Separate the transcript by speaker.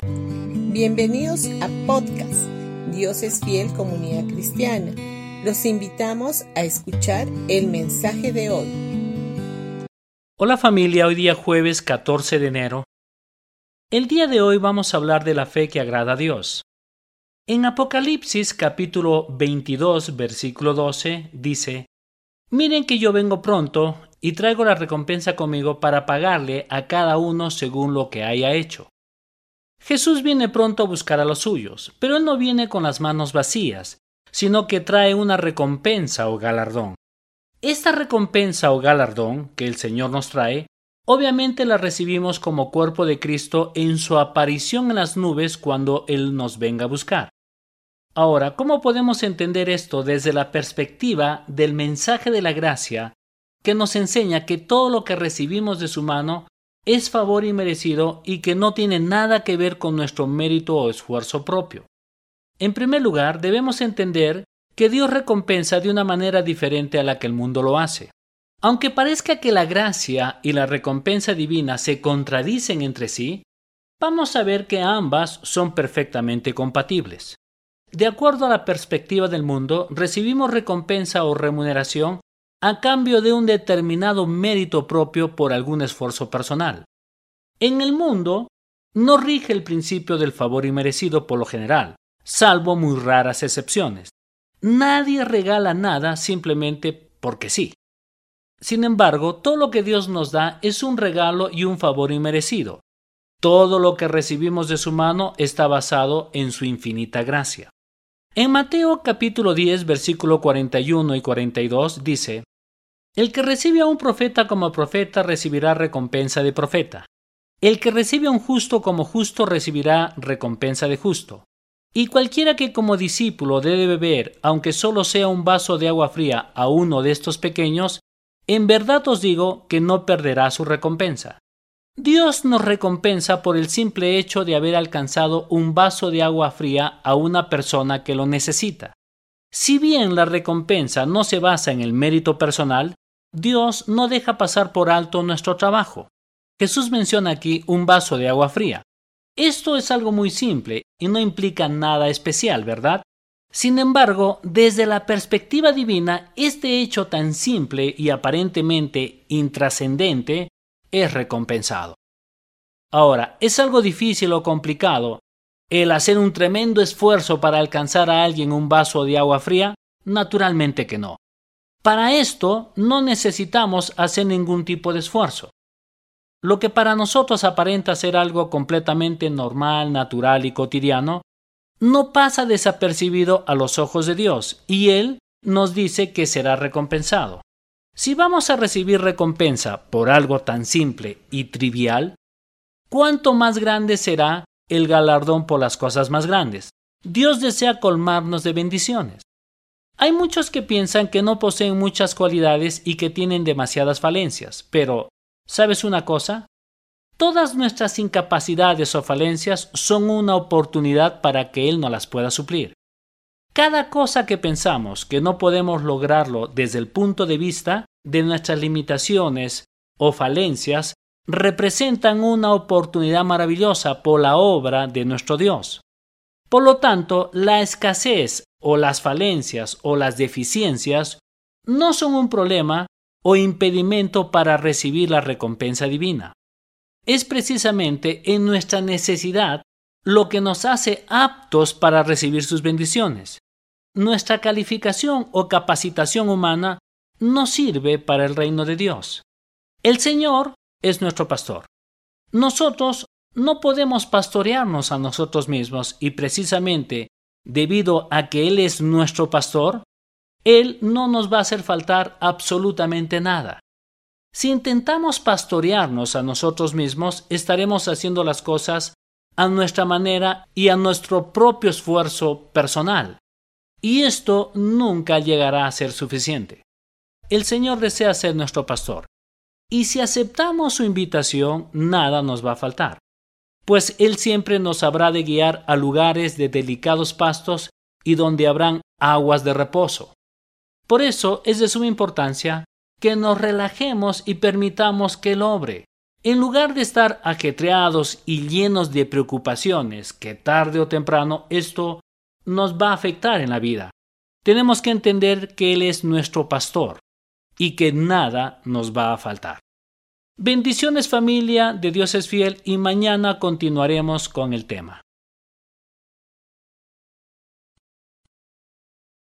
Speaker 1: Bienvenidos a podcast Dios es fiel comunidad cristiana. Los invitamos a escuchar el mensaje de hoy.
Speaker 2: Hola familia, hoy día jueves 14 de enero. El día de hoy vamos a hablar de la fe que agrada a Dios. En Apocalipsis capítulo 22 versículo 12 dice, Miren que yo vengo pronto y traigo la recompensa conmigo para pagarle a cada uno según lo que haya hecho. Jesús viene pronto a buscar a los suyos, pero Él no viene con las manos vacías, sino que trae una recompensa o galardón. Esta recompensa o galardón que el Señor nos trae, obviamente la recibimos como cuerpo de Cristo en su aparición en las nubes cuando Él nos venga a buscar. Ahora, ¿cómo podemos entender esto desde la perspectiva del mensaje de la gracia que nos enseña que todo lo que recibimos de su mano es favor inmerecido y que no tiene nada que ver con nuestro mérito o esfuerzo propio. En primer lugar, debemos entender que Dios recompensa de una manera diferente a la que el mundo lo hace. Aunque parezca que la gracia y la recompensa divina se contradicen entre sí, vamos a ver que ambas son perfectamente compatibles. De acuerdo a la perspectiva del mundo, recibimos recompensa o remuneración a cambio de un determinado mérito propio por algún esfuerzo personal. En el mundo no rige el principio del favor inmerecido por lo general, salvo muy raras excepciones. Nadie regala nada simplemente porque sí. Sin embargo, todo lo que Dios nos da es un regalo y un favor inmerecido. Todo lo que recibimos de su mano está basado en su infinita gracia. En Mateo capítulo 10 versículo 41 y 42 dice, El que recibe a un profeta como profeta recibirá recompensa de profeta. El que recibe a un justo como justo recibirá recompensa de justo. Y cualquiera que como discípulo debe beber, aunque solo sea un vaso de agua fría, a uno de estos pequeños, en verdad os digo que no perderá su recompensa. Dios nos recompensa por el simple hecho de haber alcanzado un vaso de agua fría a una persona que lo necesita. Si bien la recompensa no se basa en el mérito personal, Dios no deja pasar por alto nuestro trabajo. Jesús menciona aquí un vaso de agua fría. Esto es algo muy simple y no implica nada especial, ¿verdad? Sin embargo, desde la perspectiva divina, este hecho tan simple y aparentemente intrascendente es recompensado. Ahora, ¿es algo difícil o complicado el hacer un tremendo esfuerzo para alcanzar a alguien un vaso de agua fría? Naturalmente que no. Para esto no necesitamos hacer ningún tipo de esfuerzo. Lo que para nosotros aparenta ser algo completamente normal, natural y cotidiano, no pasa desapercibido a los ojos de Dios, y Él nos dice que será recompensado. Si vamos a recibir recompensa por algo tan simple y trivial, ¿cuánto más grande será el galardón por las cosas más grandes? Dios desea colmarnos de bendiciones. Hay muchos que piensan que no poseen muchas cualidades y que tienen demasiadas falencias, pero ¿sabes una cosa? Todas nuestras incapacidades o falencias son una oportunidad para que Él no las pueda suplir. Cada cosa que pensamos que no podemos lograrlo desde el punto de vista de nuestras limitaciones o falencias representan una oportunidad maravillosa por la obra de nuestro Dios. Por lo tanto, la escasez o las falencias o las deficiencias no son un problema o impedimento para recibir la recompensa divina. Es precisamente en nuestra necesidad lo que nos hace aptos para recibir sus bendiciones nuestra calificación o capacitación humana no sirve para el reino de Dios. El Señor es nuestro pastor. Nosotros no podemos pastorearnos a nosotros mismos y precisamente debido a que Él es nuestro pastor, Él no nos va a hacer faltar absolutamente nada. Si intentamos pastorearnos a nosotros mismos, estaremos haciendo las cosas a nuestra manera y a nuestro propio esfuerzo personal. Y esto nunca llegará a ser suficiente. El Señor desea ser nuestro pastor. Y si aceptamos su invitación, nada nos va a faltar, pues Él siempre nos habrá de guiar a lugares de delicados pastos y donde habrán aguas de reposo. Por eso es de suma importancia que nos relajemos y permitamos que Él obre. En lugar de estar ajetreados y llenos de preocupaciones, que tarde o temprano esto nos va a afectar en la vida, tenemos que entender que Él es nuestro pastor y que nada nos va a faltar. Bendiciones familia de Dios es fiel y mañana continuaremos con el tema.